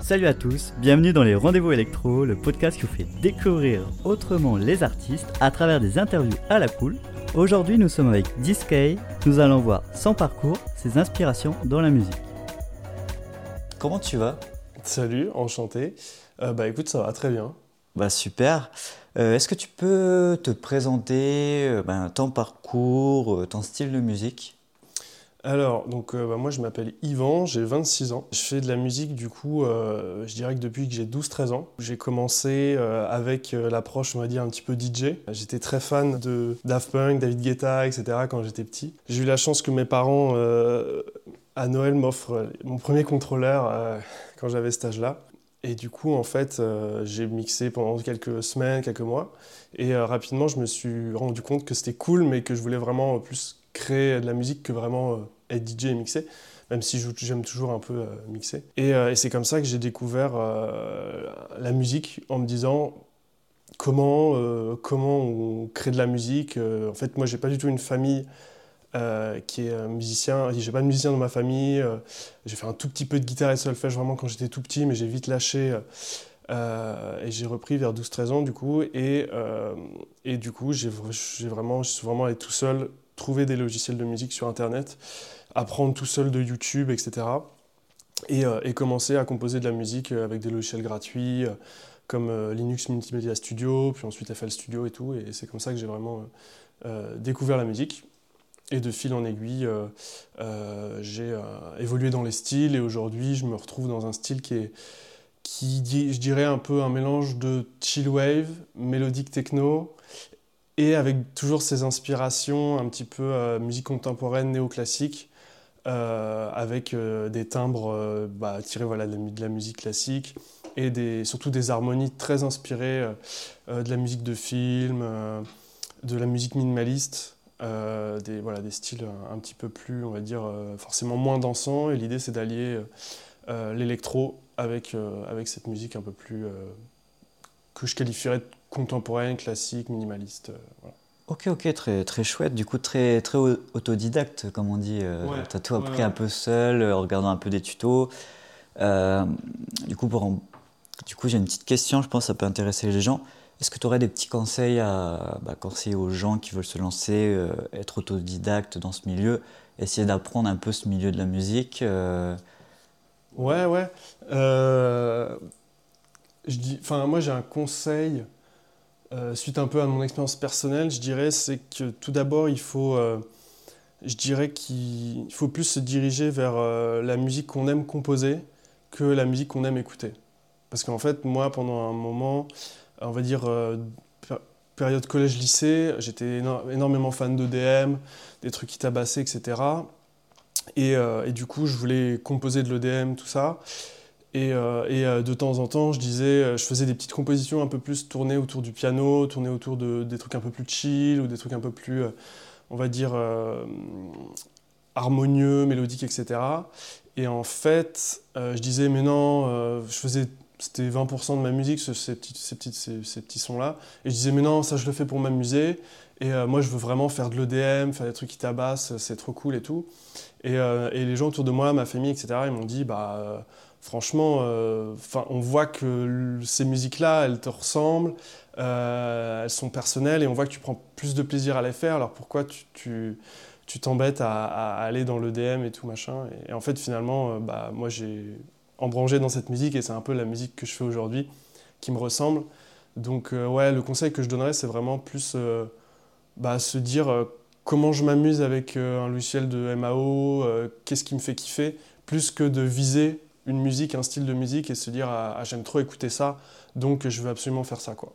Salut à tous, bienvenue dans les Rendez-vous Électro, le podcast qui vous fait découvrir autrement les artistes à travers des interviews à la cool. Aujourd'hui, nous sommes avec Discay, nous allons voir son parcours, ses inspirations dans la musique. Comment tu vas? Salut, enchanté. Euh, bah écoute, ça va très bien. Bah super. Euh, est-ce que tu peux te présenter euh, ben, ton parcours, ton style de musique? Alors, donc, bah, moi je m'appelle Yvan, j'ai 26 ans. Je fais de la musique du coup, je dirais que depuis que j'ai 12-13 ans. J'ai commencé avec l'approche, on va dire, un petit peu DJ. J'étais très fan de Daft Punk, David Guetta, etc. quand j'étais petit. J'ai eu la chance que mes parents, à Noël, m'offrent mon premier contrôleur quand j'avais cet âge-là. Et du coup, en fait, euh, j'ai mixé pendant quelques semaines, quelques mois. Et euh, rapidement, je me suis rendu compte que c'était cool, mais que je voulais vraiment plus créer de la musique que vraiment euh, être DJ et mixer, même si j'aime toujours un peu mixer. Et, et c'est comme ça que j'ai découvert la musique en me disant comment, comment on crée de la musique. en fait, moi, j'ai pas du tout une famille euh, qui est musicien. J'ai pas de musicien dans ma famille. Euh, j'ai fait un tout petit peu de guitare et solfège vraiment quand j'étais tout petit, mais j'ai vite lâché. Euh, et j'ai repris vers 12-13 ans du coup. Et, et du coup, j'ai vraiment, je suis vraiment allé tout seul trouver des logiciels de musique sur Internet, apprendre tout seul de YouTube, etc. Et, et commencer à composer de la musique avec des logiciels gratuits comme Linux Multimedia Studio, puis ensuite FL Studio et tout. Et c'est comme ça que j'ai vraiment découvert la musique. Et de fil en aiguille, euh, euh, j'ai euh, évolué dans les styles et aujourd'hui, je me retrouve dans un style qui est, qui, je dirais, un peu un mélange de chill wave, mélodique techno et avec toujours ces inspirations un petit peu musique contemporaine, néoclassique, avec des timbres bah, tirés voilà, de, la, musique classique et surtout des harmonies très inspirées de la musique de film, de la musique minimaliste. Euh, des, voilà, des styles un, petit peu plus, on va dire, euh, forcément moins dansants. Et l'idée, c'est d'allier euh, l'électro avec, avec cette musique un peu plus que je qualifierais de contemporaine, classique, minimaliste. Ok, ok, très, très chouette. Du coup, très, très autodidacte, comme on dit. tu as tout appris un peu seul, en regardant un peu des tutos. du coup, pour du coup j'ai une petite question, je pense que ça peut intéresser les gens. Est-ce que tu aurais des petits conseils à bah, conseiller aux gens qui veulent se lancer, euh, être autodidacte dans ce milieu, essayer d'apprendre un peu ce milieu de la musique euh? Ouais, ouais. Euh, je dis, enfin, moi j'ai un conseil, suite un peu à mon expérience personnelle, je dirais, c'est que tout d'abord il faut, je dirais qu'il faut plus se diriger vers la musique qu'on aime composer que la musique qu'on aime écouter. Parce qu'en fait, moi, pendant un moment, on va dire, euh, période collège-lycée, j'étais énormément fan d'EDM, des trucs qui tabassaient, etc. Euh, et, du coup, je voulais composer de l'EDM, tout ça. Et, euh, de temps en temps, je disais, je faisais des petites compositions un peu plus tournées autour du piano, tournées autour de, des trucs un peu plus chill ou des trucs un peu plus, on va dire, harmonieux, mélodiques, etc. Et en fait, je disais, mais non, je faisais c'était 20% de ma musique, ces petits, ces petits, ces, petits sons-là. Et je disais, mais non, ça je le fais pour m'amuser. Et euh, moi, je veux vraiment faire de l'EDM, faire des trucs qui tabassent, c'est trop cool et tout. Et, euh, les gens autour de moi, ma famille, etc., ils m'ont dit, bah, euh, franchement, enfin on voit que ces musiques-là, elles te ressemblent, elles sont personnelles et on voit que tu prends plus de plaisir à les faire. Alors pourquoi tu, tu t'embêtes à, aller dans l'EDM et tout machin? Et, en fait, finalement, bah, moi, j'ai embrangé dans cette musique et c'est un peu la musique que je fais aujourd'hui qui me ressemble. Donc euh, ouais, le conseil que je donnerais, c'est vraiment plus euh, bah, se dire euh, comment je m'amuse avec un logiciel de MAO, qu'est-ce qui me fait kiffer, plus que de viser une musique, un style de musique et se dire ah, j'aime trop écouter ça, donc je veux absolument faire ça quoi.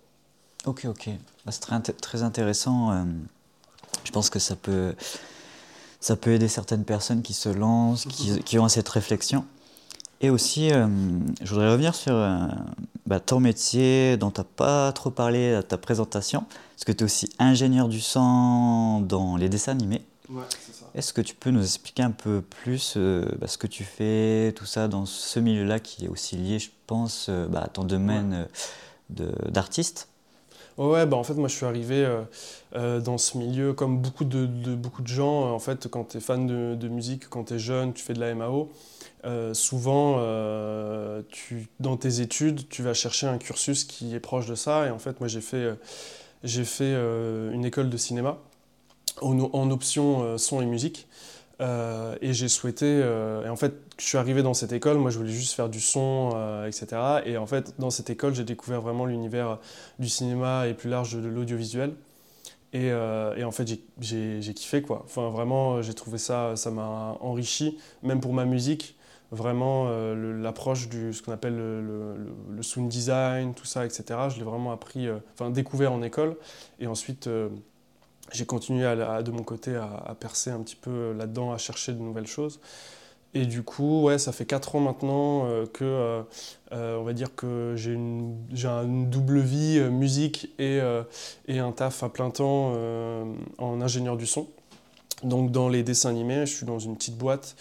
Ok, ok, bah, c'est très, très, intéressant. je pense que ça peut, ça peut aider certaines personnes qui se lancent, qui, qui ont cette réflexion. Et aussi, euh, je voudrais revenir sur euh, bah, ton métier dont tu n'as pas trop parlé à ta présentation, parce que tu es aussi ingénieur du son dans les dessins animés. Ouais, c'est ça. Est-ce que tu peux nous expliquer un peu plus euh, bah, ce que tu fais, tout ça, dans ce milieu-là qui est aussi lié, je pense, bah, à ton domaine d'artiste? Ouais, bah en fait, moi, je suis arrivé dans ce milieu, comme beaucoup de, beaucoup de gens, en fait, quand tu es fan de, de musique, quand tu es jeune, tu fais de la MAO, souvent, tu, dans tes études, tu vas chercher un cursus qui est proche de ça. Et en fait, moi, j'ai fait, j'ai fait une école de cinéma en, option son et musique. Euh, et j'ai souhaité, euh, et en fait, je suis arrivé dans cette école, moi je voulais juste faire du son, euh, etc. Et en fait, dans cette école, j'ai découvert vraiment l'univers du cinéma et plus large de l'audiovisuel. Et, et, en fait, j'ai kiffé quoi. Enfin, vraiment, j'ai trouvé ça, ça m'a enrichi, même pour ma musique. Vraiment, l'approche du ce qu'on appelle le, le, sound design, tout ça, etc. Je l'ai vraiment appris, enfin découvert en école. Et ensuite j'ai continué de mon côté à, percer un petit peu là-dedans, à chercher de nouvelles choses. Et du coup, ouais, ça fait 4 ans maintenant euh, que, euh, euh, on va dire que j'ai une, une, double vie, musique et, et, un taf à plein temps en ingénieur du son. Donc dans les dessins animés, je suis dans une petite boîte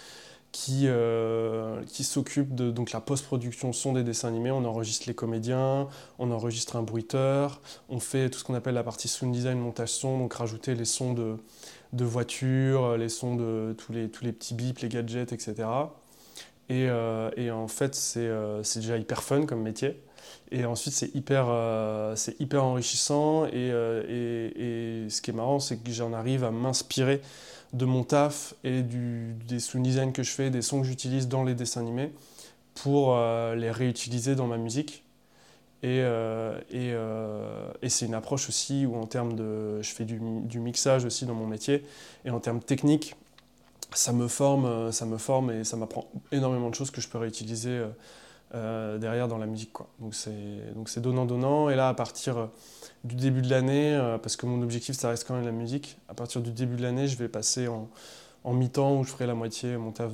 qui, euh, qui s'occupe de donc, la post-production son des dessins animés. On enregistre les comédiens, on enregistre un bruiteur, on fait tout ce qu'on appelle la partie sound design, montage son, donc rajouter les sons de, de voitures, les sons de tous les, tous les petits bips, les gadgets, etc. Et, euh, et en fait, euh, c'est déjà hyper fun comme métier. Et ensuite, c'est hyper, c'est hyper enrichissant. Et, et, et, ce qui est marrant, c'est que j'en arrive à m'inspirer de mon taf et des sound design que je fais, des sons que j'utilise dans les dessins animés pour euh, les réutiliser dans ma musique. Et, euh, euh, et, c'est une approche aussi où en termes de... Je fais du, du, mixage aussi dans mon métier. Et en termes techniques, ça me forme, ça me forme et ça m'apprend énormément de choses que je peux réutiliser derrière dans la musique. Quoi. Donc c'est donnant-donnant. Et là, à partir du début de l'année, euh, parce que mon objectif, ça reste quand même la musique. À partir du début de l'année, je vais passer en, en mi-temps où je ferai la moitié mon taf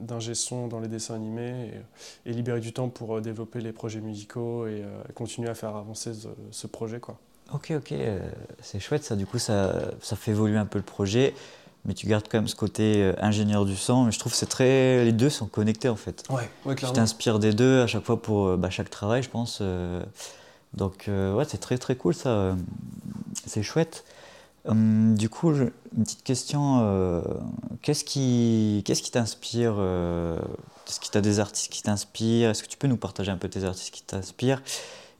d'ingé son dans les dessins animés et, libérer du temps pour euh, développer les projets musicaux et, euh, continuer à faire avancer ce, projet. Quoi. Ok, ok, c'est chouette ça. Du coup, ça, ça fait évoluer un peu le projet mais tu gardes quand même ce côté ingénieur du son. Mais je trouve que c'est très, les deux sont connectés en fait. Ouais, ouais clairement. Tu t'inspires des deux à chaque fois pour bah, chaque travail, je pense. Donc, euh, ouais, c'est très très cool ça. Euh, c'est chouette. Hum, du coup, une petite question. Euh, qu'est-ce qui qu'est-ce qui t'inspire Est-ce que tu as des artistes qui t'inspirent? Est-ce que tu peux nous partager un peu tes artistes qui t'inspirent?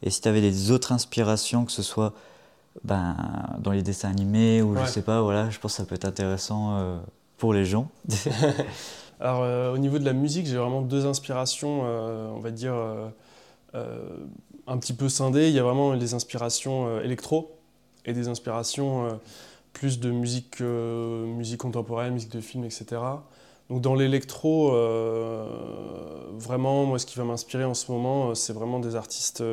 Et si tu avais des autres inspirations, que ce soit ben, dans les dessins animés ou je sais pas, voilà, je pense que ça peut être intéressant pour les gens. Alors, au niveau de la musique, j'ai vraiment deux inspirations, on va dire un petit peu scindé. Il y a vraiment des inspirations euh, électro et des inspirations euh, plus de musique, euh, musique contemporaine, musique de film, etc. Donc dans l'électro, vraiment, moi, ce qui va m'inspirer en ce moment, c'est vraiment des artistes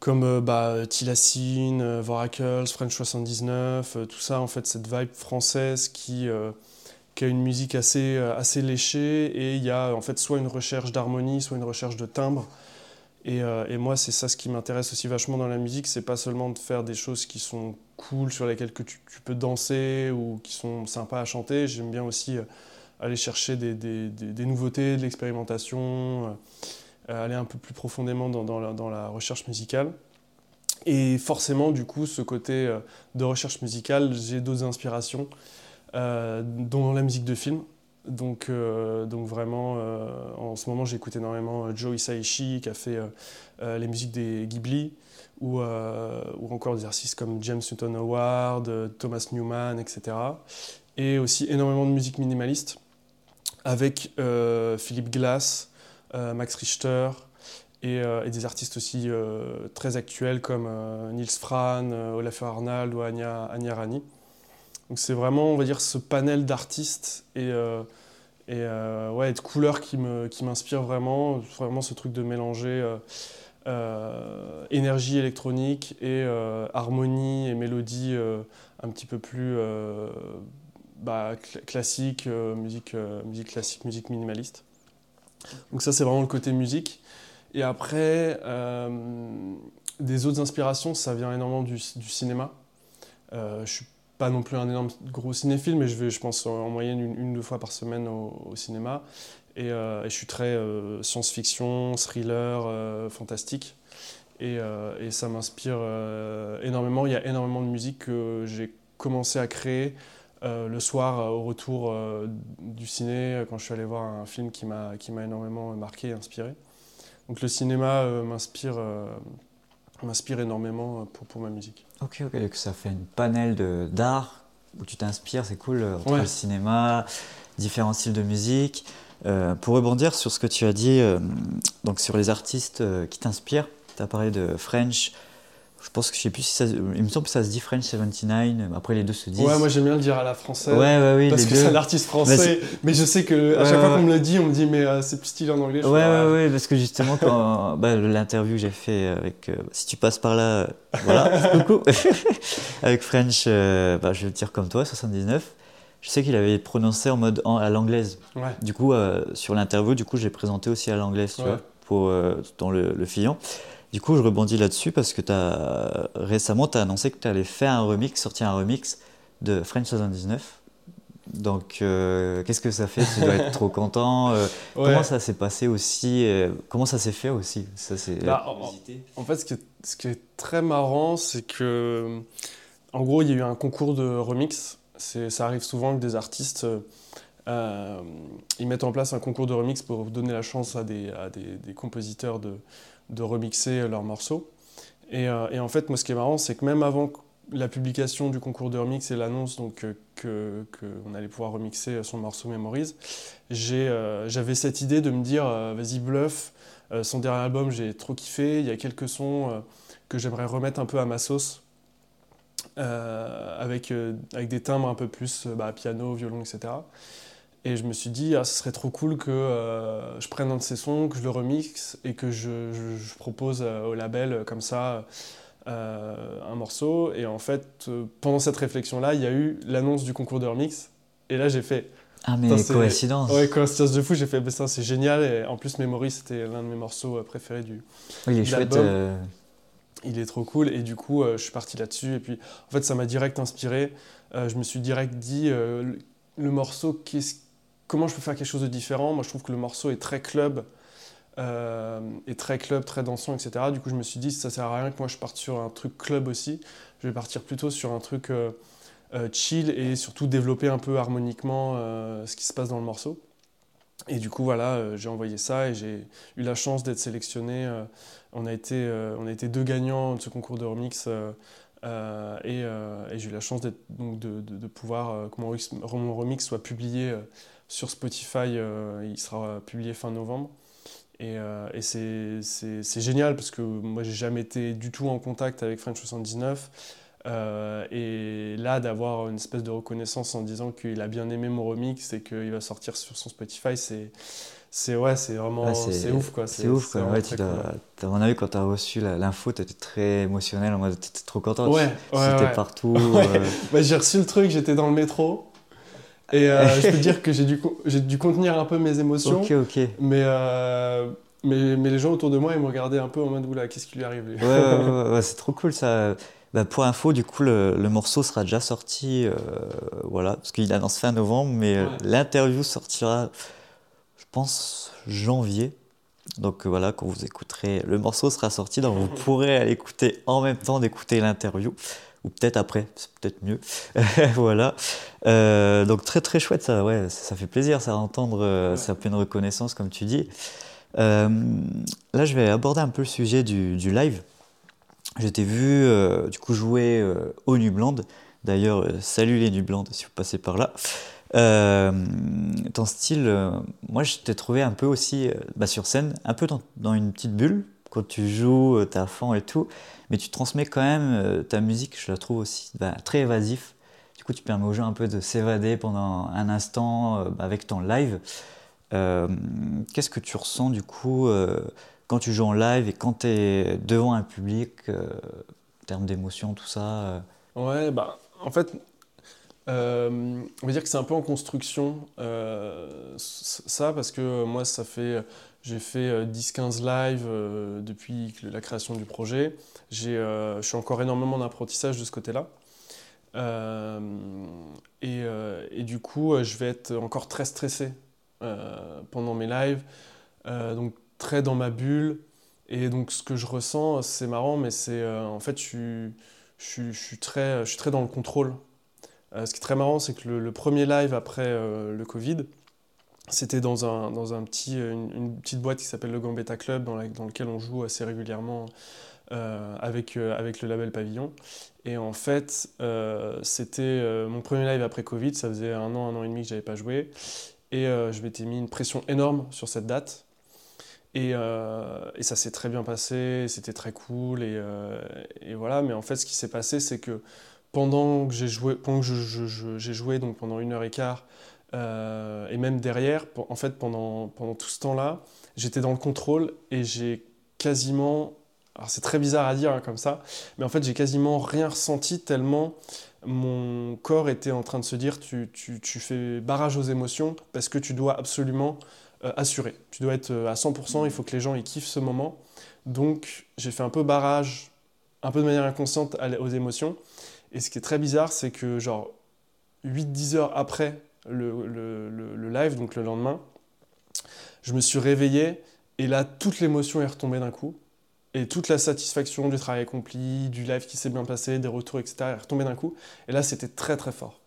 comme bah, Tilacine, Voracles, French 79, tout ça, en fait, cette vibe française qui, qui a une musique assez, assez léchée et il y a en fait soit une recherche d'harmonie, soit une recherche de timbre. Euh, et, moi, c'est ça ce qui m'intéresse aussi vachement dans la musique, c'est pas seulement de faire des choses qui sont cool, sur lesquelles que tu, peux danser ou qui sont sympas à chanter. J'aime bien aussi euh, aller chercher des, nouveautés, de l'expérimentation, euh, aller un peu plus profondément dans, la, dans, la, recherche musicale. Et forcément, du coup, ce côté de recherche musicale, j'ai d'autres inspirations, dans la musique de film. Donc, euh, donc vraiment, euh, en ce moment, j'écoute énormément euh, Joe Hisaishi qui a fait les musiques des Ghibli, ou, ou encore des artistes comme James Newton Howard, Thomas Newman, etc. Et aussi énormément de musique minimaliste avec Philippe Glass, Max Richter, et, des artistes aussi très actuels comme Niels Fran, Olafur Arnald ou Anya, Anya Rani. Donc c'est vraiment, on va dire, ce panel d'artistes et, euh, et euh, de couleurs qui m'inspire vraiment, vraiment ce truc de mélanger euh, énergie électronique et harmonie et mélodie un petit peu plus bah, classique, musique, musique classique, musique minimaliste. Donc ça c'est vraiment le côté musique. Et après, des autres inspirations, ça vient énormément du, du cinéma. je suis pas non plus un énorme gros cinéphile, mais je vais, je pense, en moyenne une, ou deux fois par semaine au, cinéma. Euh, et, je suis très euh, science-fiction, thriller, euh, fantastique. Et, ça m'inspire énormément. Il y a énormément de musique que j'ai commencé à créer le soir au retour du ciné, quand je suis allé voir un film qui m'a énormément marqué et inspiré. Donc le cinéma m'inspire m'inspire énormément pour, pour ma musique. Ok, ok, donc ça fait une panel d'art où tu t'inspires, c'est cool, entre le cinéma, différents styles de musique. Euh, pour rebondir sur ce que tu as dit, euh, donc sur les artistes euh, qui t'inspirent, tu as parlé de French, je pense que je sais plus si ça. Il me semble que ça se dit French 79. Après, les deux se disent. Ouais, moi j'aime bien le dire à la française. Ouais, ouais, oui. Parce que c'est un artiste français. mais je sais que à chaque fois qu'on me le dit, on me dit, mais c'est plus stylé en anglais. ouais, ouais, ouais, parce que justement, quand bah, l'interview que j'ai fait avec. si tu passes par là, voilà, coucou. avec French, bah, je vais le dire comme toi, 79 je sais qu'il avait prononcé en mode à l'anglaise. Du coup, euh, sur l'interview, du coup, j'ai présenté aussi à l'anglaise, tu vois, pour, euh, dans le, le filon. Du coup, je rebondis là-dessus parce que as, récemment, tu as annoncé que tu allais faire un remix, sortir un remix de French 79. Donc, euh, qu'est-ce que ça fait? Tu dois être trop content. Comment ça s'est passé aussi Comment ça s'est fait aussi? Ça, bah, en, en, fait, ce qui, est, ce qui est très marrant, c'est que, en gros, il y a eu un concours de remix ça arrive souvent que des artistes euh, ils mettent en place un concours de remix pour donner la chance à des, compositeurs de, remixer leurs morceaux. Euh, et, en fait, moi, ce qui est marrant, c'est que même avant la publication du concours de remix et l'annonce donc euh, qu'on allait pouvoir remixer son morceau Memories, j'avais cette idée de me dire vas-y bluff, son dernier album j'ai trop kiffé, il y a quelques sons que j'aimerais remettre un peu à ma sauce euh, avec, euh, avec des timbres un peu plus euh, bah, piano, violon, etc. Et je me suis dit, ah, ce serait trop cool que je prenne un de ces sons, que je le remixe et que je, je, propose au label comme ça un morceau. Et en fait, pendant cette réflexion-là, il y a eu l'annonce du concours de remix. Et là, j'ai fait. Ah, mais coïncidence. Ouais, coïncidence de fou. J'ai fait, ça, c'est génial. Et en plus, Memory, c'était l'un de mes morceaux préférés du. Oui, il est chouette il est trop cool et du coup euh, je suis parti là-dessus et puis en fait ça m'a direct inspiré euh, je me suis direct dit euh, le, morceau comment je peux faire quelque chose de différent? Moi je trouve que le morceau est très club est très club très dansant etc du coup je me suis dit ça sert à rien que moi je parte sur un truc club aussi. Je vais partir plutôt sur un truc chill et surtout développer un peu harmoniquement ce qui se passe dans le morceau. Et du coup, voilà, euh, j'ai envoyé ça et j'ai eu la chance d'être sélectionné. Euh, on, a été, euh, on a été deux gagnants de ce concours de remix et, j'ai eu la chance de, pouvoir que mon remix, soit publié sur Spotify. il sera publié fin novembre. Et, et c'est génial parce que moi, j'ai jamais été du tout en contact avec French 79. Euh, et là, d'avoir une espèce de reconnaissance en disant qu'il a bien aimé mon remix et qu'il va sortir sur son Spotify, c'est c'est ouais, c'est vraiment c'est ouf quoi. C'est ouf quoi. Ouais, tu à mon avis, quand tu as reçu l'info, tu étais très émotionnel, en mode tu étais trop content. Ouais, ouais, partout. Euh. Bah, j'ai reçu le truc, j'étais dans le métro. Et euh, je peux dire que j'ai dû, dû contenir un peu mes émotions. Ok, ok. Mais, mais, mais, les gens autour de moi, ils me regardaient un peu en mode oula, qu'est-ce qui lui arrive Ouais, ouais, ouais c'est trop cool ça. Bah, pour info, du coup, le, morceau sera déjà sorti, euh, voilà, parce qu'il annonce fin novembre, mais euh, l'interview sortira, je pense, janvier. Donc euh, voilà, quand vous écouterez, le morceau sera sorti, donc vous pourrez l'écouter en même temps d'écouter l'interview, ou peut-être après, c'est peut-être mieux. voilà. donc très très chouette, ça, ouais, ça, fait plaisir, ça entendre, ça fait une reconnaissance, comme tu dis. là, je vais aborder un peu le sujet du, du live. Je t'ai vu euh, du coup jouer euh, au Nubland. D'ailleurs, euh, salut les Nubland si vous passez par là. ton style, moi je t'ai trouvé un peu aussi bah, sur scène, un peu dans, une petite bulle. Quand tu joues, t'es à fond et tout. Mais tu transmets quand même ta musique, je la trouve aussi bah, très évasif. Du coup, tu permets aux gens un peu de s'évader pendant un instant avec ton live. Qu'est-ce que tu ressens du coup quand tu joues en live et quand tu es devant un public, euh, en termes d'émotion, tout ça euh? Ouais, bah, en fait, euh, on va dire que c'est un peu en construction, ça, parce que moi, ça fait. J'ai fait 10-15 lives depuis la création du projet. Je suis encore énormément d'apprentissage de ce côté-là. Et, du coup, je vais être encore très stressé pendant mes lives. donc très dans ma bulle. Et donc ce que je ressens, c'est marrant, mais c'est en fait, je, suis très, je suis très dans le contrôle. ce qui est très marrant, c'est que le, premier live après le Covid, c'était dans, un, dans un petit, une, petite boîte qui s'appelle le Gambetta Club, dans, dans lequel on joue assez régulièrement euh, avec, euh, avec le label Pavillon. Et en fait, euh, c'était mon premier live après Covid, ça faisait un an, un an et demi que j'avais pas joué. Et je m'étais mis une pression énorme sur cette date. Et, et ça s'est très bien passé, c'était très cool. Et, et, voilà, mais en fait, ce qui s'est passé, c'est que pendant que j'ai joué, pendant que j'ai joué donc pendant une heure et quart, et même derrière, en fait, pendant, pendant tout ce temps-là, j'étais dans le contrôle et j'ai quasiment alors c'est très bizarre à dire hein, comme ça, mais en fait j'ai quasiment rien ressenti tellement mon corps était en train de se dire tu, tu, fais barrage aux émotions parce que tu dois absolument euh, assurer. Tu dois être euh, à 100%, il faut que les gens ils kiffent ce moment. Donc j'ai fait un peu barrage, un peu de manière inconsciente aux émotions. Et ce qui est très bizarre, c'est que genre 8-10 heures après le, le, le, live, donc le lendemain, je me suis réveillé et là toute l'émotion est retombée d'un coup. Et toute la satisfaction du travail accompli, du live qui s'est bien passé, des retours, etc., est retombée d'un coup. Et là, c'était très très fort.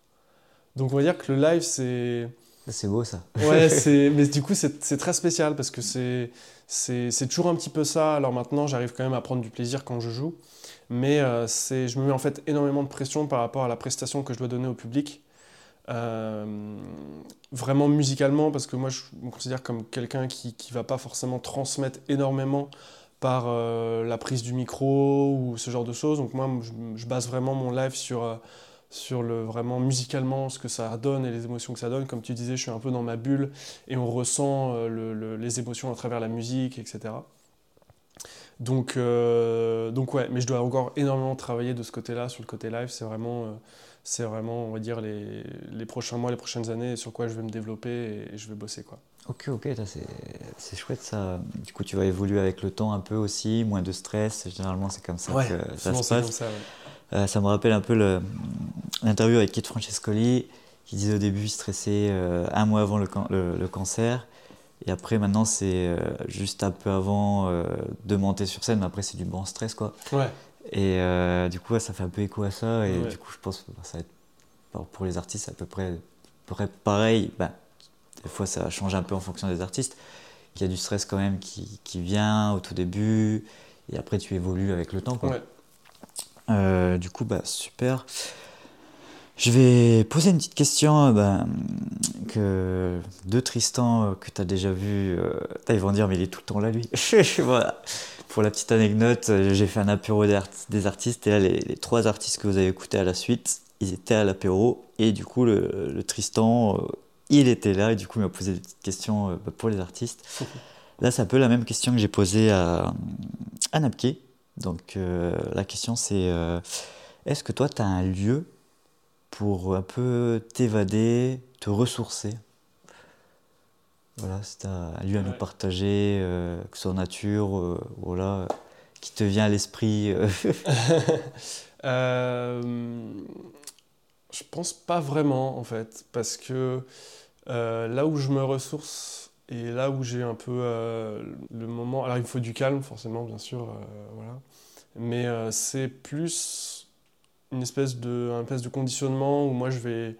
Donc on va dire que le live, c'est... C'est beau ça. ouais, mais du coup, c'est très spécial parce que c'est toujours un petit peu ça. Alors maintenant, j'arrive quand même à prendre du plaisir quand je joue. Mais euh, je me mets en fait énormément de pression par rapport à la prestation que je dois donner au public. Euh, vraiment musicalement, parce que moi, je me considère comme quelqu'un qui ne va pas forcément transmettre énormément par euh, la prise du micro ou ce genre de choses. Donc moi, je, base vraiment mon live sur, euh, sur le, vraiment musicalement ce que ça donne et les émotions que ça donne. Comme tu disais, je suis un peu dans ma bulle et on ressent les émotions à travers la musique, etc. Donc, donc ouais, mais je dois encore énormément travailler de ce côté-là, sur le côté live. C'est vraiment, c'est vraiment, on va dire, les, les, prochains mois, les prochaines années sur quoi je vais me développer et, et je vais bosser. quoi. Ok, ok, c'est chouette ça. Du coup, tu vas évoluer avec le temps un peu aussi, moins de stress. Généralement, c'est comme ça que ça se passe. Ça, euh, ça, me rappelle un peu l'interview avec Kate Francescoli qui disait au début stressé euh, un mois avant le, le, cancer. Et après, maintenant, c'est euh, juste un peu avant de monter sur scène, mais après, c'est du bon stress quoi. Ouais. Et du coup, ça fait un peu écho à ça. Et du coup, je pense que ça va être, pour les artistes, à peu près, à peu près pareil. Ben, des fois ça change un peu en fonction des artistes, qu'il y a du stress quand même qui, qui, vient au tout début, et après tu évolues avec le temps. Quoi. Euh, du coup, bah, super. Je vais poser une petite question euh, bah, que de Tristan euh, que tu as déjà vu. ils vont dire, mais il est tout le temps là, lui. voilà. Pour la petite anecdote, j'ai fait un apéro des, artistes et là, les, trois artistes que vous avez écoutés à la suite, ils étaient à l'apéro et du coup, le, le Tristan il était là et du coup il m'a posé des petites questions euh, bah, pour les artistes. Là, c'est un peu la même question que j'ai posée à, à Napke. Donc euh, la question c'est euh, est-ce que toi tu as un lieu pour un peu t'évader, te ressourcer Voilà, c'est un lieu à nous partager, que ce soit en nature, voilà, qui te vient à l'esprit Je pense pas vraiment en fait, parce que euh, là où je me ressource et là où j'ai un peu euh, le moment. Alors il me faut du calme, forcément, bien sûr, euh, voilà. Mais c'est plus une espèce de, un espèce de conditionnement où moi je vais,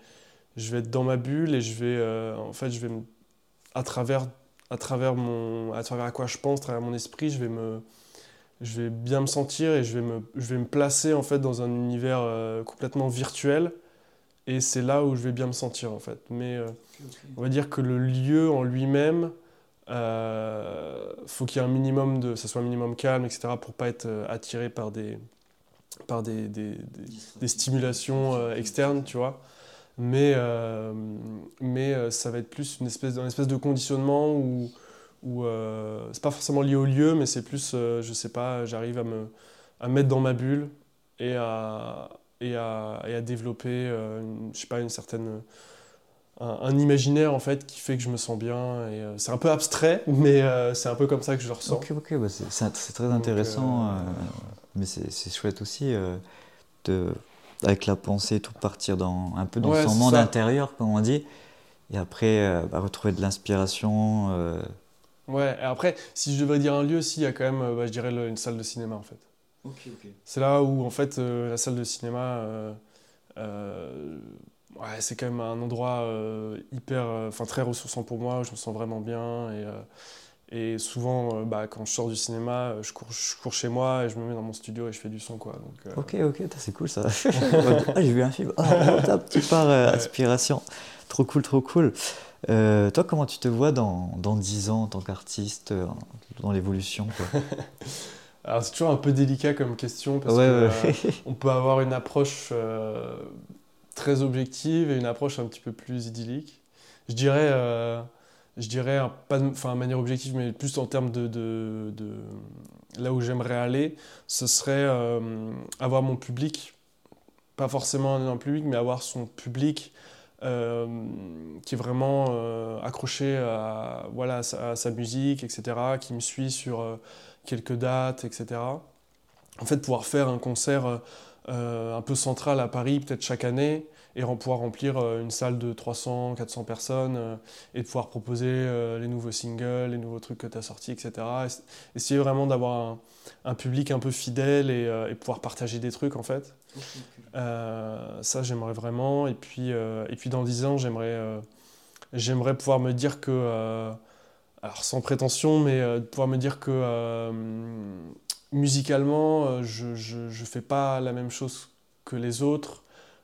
je vais être dans ma bulle et je vais, en fait, je vais à travers, à travers mon, à travers à quoi je pense, à travers mon esprit, je vais me, je vais bien me sentir et je vais me, je vais me placer en fait dans un univers complètement virtuel et c'est là où je vais bien me sentir en fait. Mais euh, on va dire que le lieu en lui-même, euh, faut qu'il y ait un minimum de, ça soit un minimum calme, etc. pour pas être euh, attiré par des, par des, des, des, stimulations euh, externes, tu vois. Mais, mais ça va être plus une espèce, une espèce de conditionnement où, où c'est pas forcément lié au lieu, mais c'est plus, je sais pas, j'arrive à me, à me mettre dans ma bulle et à, et à, et à développer, euh, je sais pas, une certaine un, imaginaire en fait qui fait que je me sens bien. Et euh, c'est un peu abstrait, mais euh, c'est un peu comme ça que je le ressens. Ok, ok, bah c'est très intéressant, mais c'est chouette aussi de, avec la pensée, tout partir dans un peu dans son monde intérieur, comme on dit, et après bah, retrouver de l'inspiration Ouais, et après, si je devrais dire un lieu, si, il y a quand même, bah, je dirais, une salle de cinéma, en fait. Ok, ok. C'est là où, en fait, la salle de cinéma, ouais, c'est quand même un endroit hyper, enfin, très ressourçant pour moi, je me sens vraiment bien, et et souvent, euh, bah, quand je sors du cinéma, euh, je cours, je cours, chez moi et je me mets dans mon studio et je fais du son. Quoi. Donc, euh, Ok, ok, c'est cool ça. ah, j'ai vu un film. Oh, top, tu pars aspiration. Trop cool, trop cool. toi, comment tu te vois dans, dans 10 ans en tant qu'artiste, dans l'évolution Alors, c'est toujours un peu délicat comme question parce ouais, on peut avoir une approche très objective et une approche un petit peu plus idyllique. Je dirais je dirais, pas de enfin, manière objective, mais plus en termes de, de, de là où j'aimerais aller, ce serait euh, avoir mon public, pas forcément un public, mais avoir son public euh, qui est vraiment euh, accroché à, voilà, à sa, musique, etc., qui me suit sur quelques dates, etc. En fait, pouvoir faire un concert un peu central à Paris, peut-être chaque année, et pouvoir remplir euh, une salle de 300, 400 personnes euh, et pouvoir proposer euh, les nouveaux singles, les nouveaux trucs que tu as sortis, etc. Essayer vraiment d'avoir un, public un peu fidèle et, pouvoir partager des trucs en fait. ça, j'aimerais vraiment. Et puis, et puis dans 10 ans, j'aimerais j'aimerais pouvoir me dire que, alors sans prétention, mais pouvoir me dire que musicalement, je ne fais pas la même chose que les autres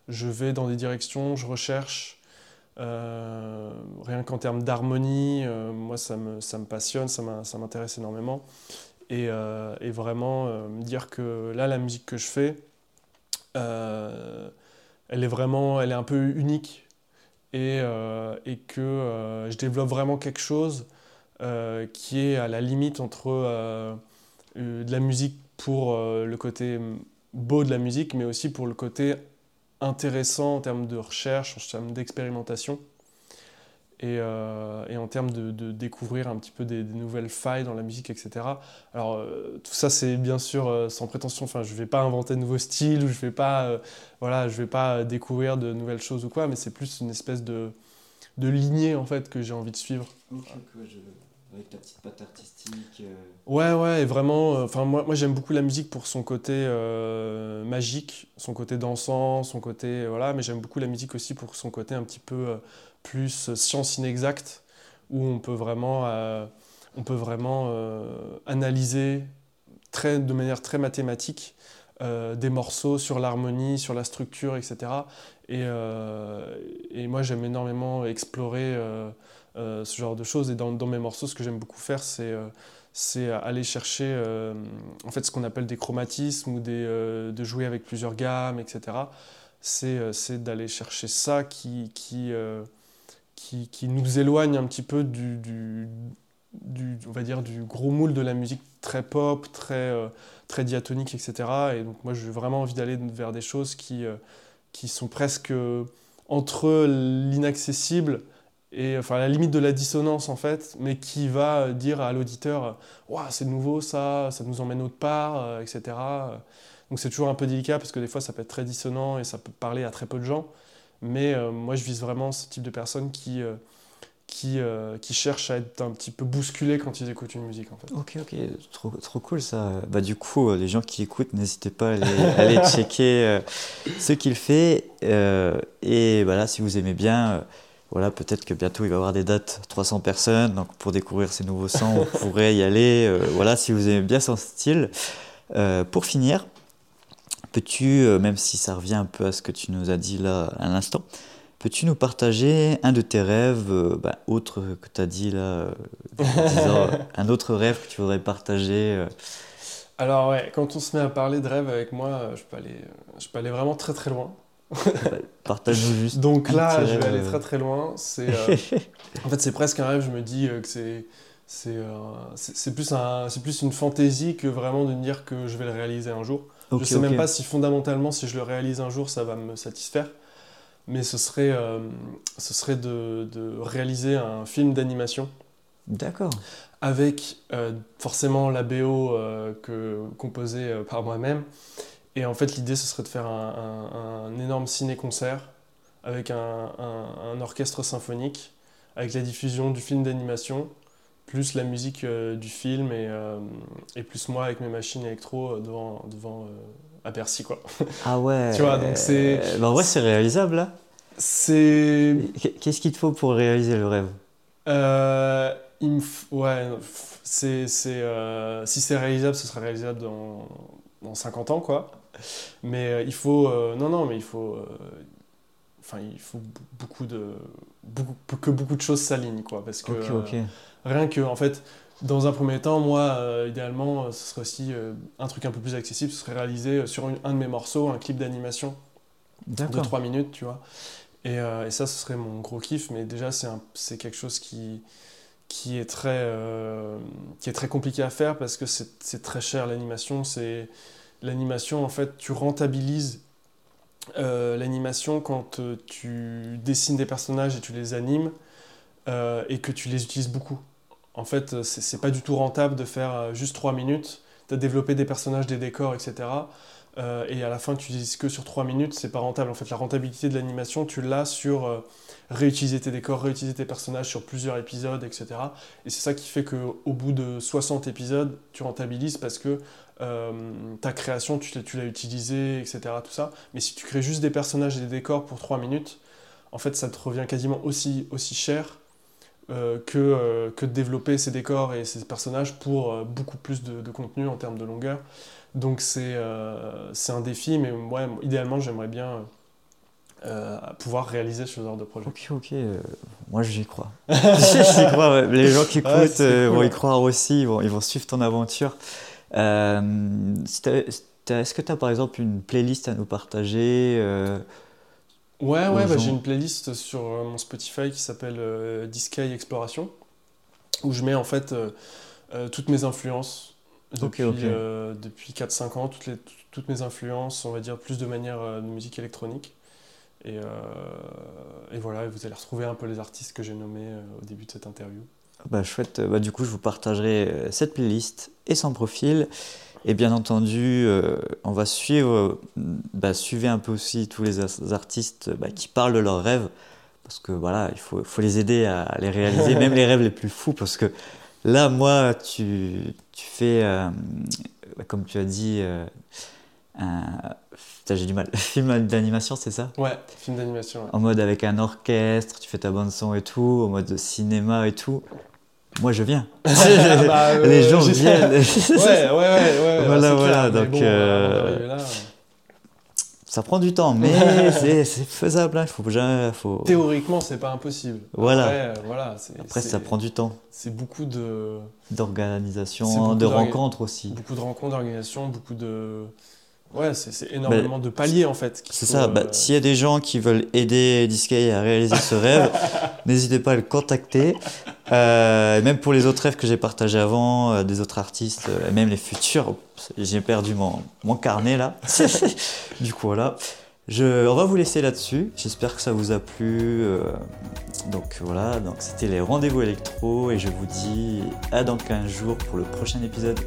je vais dans des directions, je recherche. Euh, rien qu'en termes d'harmonie, euh, moi ça me, passionne, ça m'intéresse énormément. Et, euh, vraiment me dire que là, la musique que je fais, elle est vraiment, un peu unique et, et que je développe vraiment quelque chose qui est à la limite entre de la musique pour le côté beau de la musique, mais aussi pour le côté intéressant en termes de recherche, en termes d'expérimentation. Et, euh, en termes de, découvrir un petit peu des, nouvelles failles dans la musique, etc. Alors, euh, tout ça, c'est bien sûr euh, sans prétention. Enfin, je vais pas inventer de nouveaux styles ou je vais, pas, voilà, vais pas découvrir de nouvelles choses ou quoi, mais c'est plus une espèce de, de lignée, en fait, que j'ai envie de suivre. Avec ta petite patte artistique. Euh. Ouais, ouais, et vraiment, euh, enfin moi, moi j'aime beaucoup la musique pour son côté euh, magique, son côté dansant, son côté voilà, mais j'aime beaucoup la musique aussi pour son côté un petit peu plus science inexacte, où on peut vraiment, on peut vraiment analyser très, de manière très mathématique des morceaux sur l'harmonie, sur la structure, etc. Et, et moi j'aime énormément explorer euh, ce genre de choses. Et dans, mes morceaux, ce que j'aime beaucoup faire, c'est euh, aller chercher euh, en fait ce qu'on appelle des chromatismes ou des, de jouer avec plusieurs gammes, etc. C'est d'aller chercher ça qui, qui, qui, qui, nous éloigne un petit peu du, du, du, on va dire, du gros moule de la musique très pop, très, très diatonique, etc. Et donc moi, j'ai vraiment envie d'aller vers des choses qui, qui sont presque entre l'inaccessible et enfin à la limite de la dissonance en fait, mais qui va dire à l'auditeur waouh c'est nouveau ça, ça nous emmène autre part, euh, etc. Donc c'est toujours un peu délicat parce que des fois ça peut être très dissonant et ça peut parler à très peu de gens, mais euh, moi je vise vraiment ce type de personnes qui euh, qui, qui cherchent à être un petit peu bousculés quand ils écoutent une musique en fait. Ok ok, trop, trop cool ça. Bah du coup les gens qui écoutent n'hésitez pas à aller, checker ce qu'il fait et voilà si vous aimez bien voilà, peut-être que bientôt il va y avoir des dates 300 personnes, donc pour découvrir ces nouveaux sons, vous pourrez y aller. Euh, voilà, si vous aimez bien son style. Euh, pour finir, peux-tu, euh, même si ça revient un peu à ce que tu nous as dit là à l'instant, peux-tu nous partager un de tes rêves, bah, autre que tu as dit là, un autre rêve que tu voudrais partager Alors ouais, quand on se met à parler de rêve avec moi, je peux aller, je peux aller vraiment très très loin. Partage-nous juste. Donc là, je vais aller très très loin. C'est, euh, en fait, c'est presque un rêve. Je me dis euh, que c'est c'est, euh, c'est, plus un, c'est plus une fantaisie que vraiment de me dire que je vais le réaliser un jour. je ne sais même pas si fondamentalement, si je le réalise un jour, ça va me satisfaire. Mais ce serait, ce serait de, de, réaliser un film d'animation. D'accord. Avec forcément la BO que, composée par moi-même et en fait, l'idée, ce serait de faire un, énorme ciné-concert avec un, orchestre symphonique, avec la diffusion du film d'animation plus la musique du film et, et, plus moi avec mes machines électro devant, devant à Percy quoi. Ah ouais. tu vois donc c'est. Bah en vrai c'est réalisable là. C'est. Qu'est-ce qu'il te faut pour réaliser le rêve? Euh, il Ouais, c'est, euh, si c'est réalisable, ce sera réalisable dans, dans 50 ans, quoi. Mais euh, il faut. Euh, non, non, mais il faut. Enfin, il faut beaucoup de. Beaucoup, que beaucoup de choses s'alignent, quoi. Parce que. rien que, en fait. Dans un premier temps, moi, idéalement, ce serait aussi un truc un peu plus accessible, ce serait réaliser sur un de mes morceaux un clip d'animation de 3 minutes, tu vois. Euh, et, ça, ce serait mon gros kiff, mais déjà, c'est quelque chose qui, qui, est très, euh, qui est très compliqué à faire parce que c'est très cher l'animation. L'animation, en fait, tu rentabilises euh, l'animation quand tu dessines des personnages et tu les animes et que tu les utilises beaucoup. En fait, c'est pas du tout rentable de faire juste 3 minutes, de développer des personnages, des décors, etc. Euh, et à la fin tu utilises que sur 3 minutes, c'est pas rentable. En fait, la rentabilité de l'animation, tu l'as sur euh, réutiliser tes décors, réutiliser tes personnages sur plusieurs épisodes, etc. Et c'est ça qui fait qu'au bout de 60 épisodes, tu rentabilises parce que euh, ta création, tu, l'as utilisée, etc. Tout ça. Mais si tu crées juste des personnages et des décors pour 3 minutes, en fait, ça te revient quasiment aussi, cher que, que de développer ces décors et ces personnages pour beaucoup plus de, de contenu en termes de longueur. Donc euh, c'est un défi, mais ouais, idéalement j'aimerais bien euh, pouvoir réaliser ce genre de projet. Ok, ok, euh, moi j'y crois. j'y crois, Les gens qui écoutent vont y croire aussi, ils vont, ils vont suivre ton aventure. Est-ce que tu as par exemple une playlist à nous partager Ouais, ouais, bah, j'ai une playlist sur mon Spotify qui s'appelle Disky Exploration, où je mets en fait toutes mes influences depuis, euh, depuis 4-5 ans, toutes, les, toutes mes influences, on va dire plus de manière euh, de musique électronique. Et, euh, et, voilà, vous allez retrouver un peu les artistes que j'ai nommés au début de cette interview. Bah, chouette, bah, du coup je vous partagerai cette playlist et son profil. Et bien entendu, on va suivre, bah, suivez un peu aussi tous les artistes bah, qui parlent de leurs rêves, parce que voilà, il faut, faut les aider à les réaliser, même les rêves les plus fous, parce que Là, moi, tu, tu fais, euh, comme tu as dit, euh, un. J'ai du mal. Film d'animation, c'est ça? Ouais, film d'animation. En mode avec un orchestre, tu fais ta bande son et tout, en mode cinéma et tout. Moi, je viens. Bah, euh, Les gens viennent. ouais, ouais, ouais, ouais. Voilà, voilà. donc, ça prend du temps, mais c'est faisable. Hein. Il faut, faut... Théoriquement, c'est pas impossible. Voilà. Après, euh, voilà, Après ça prend du temps. C'est beaucoup de. D'organisation, de rencontres aussi. Beaucoup de rencontres, d'organisation, beaucoup de. Ouais, c'est énormément de paliers en fait. C'est ça, bah, euh, s'il y a des gens qui veulent aider Discay à réaliser ce rêve, n'hésitez pas à le contacter. Euh, même pour les autres rêves que j'ai partagés avant, euh, des autres artistes, et même les futurs, j'ai perdu mon, mon, carnet là. du coup, voilà. Je, on va vous laisser là-dessus. J'espère que ça vous a plu. donc voilà, donc c'était les rendez-vous électro et je vous dis à dans 15 jours pour le prochain épisode.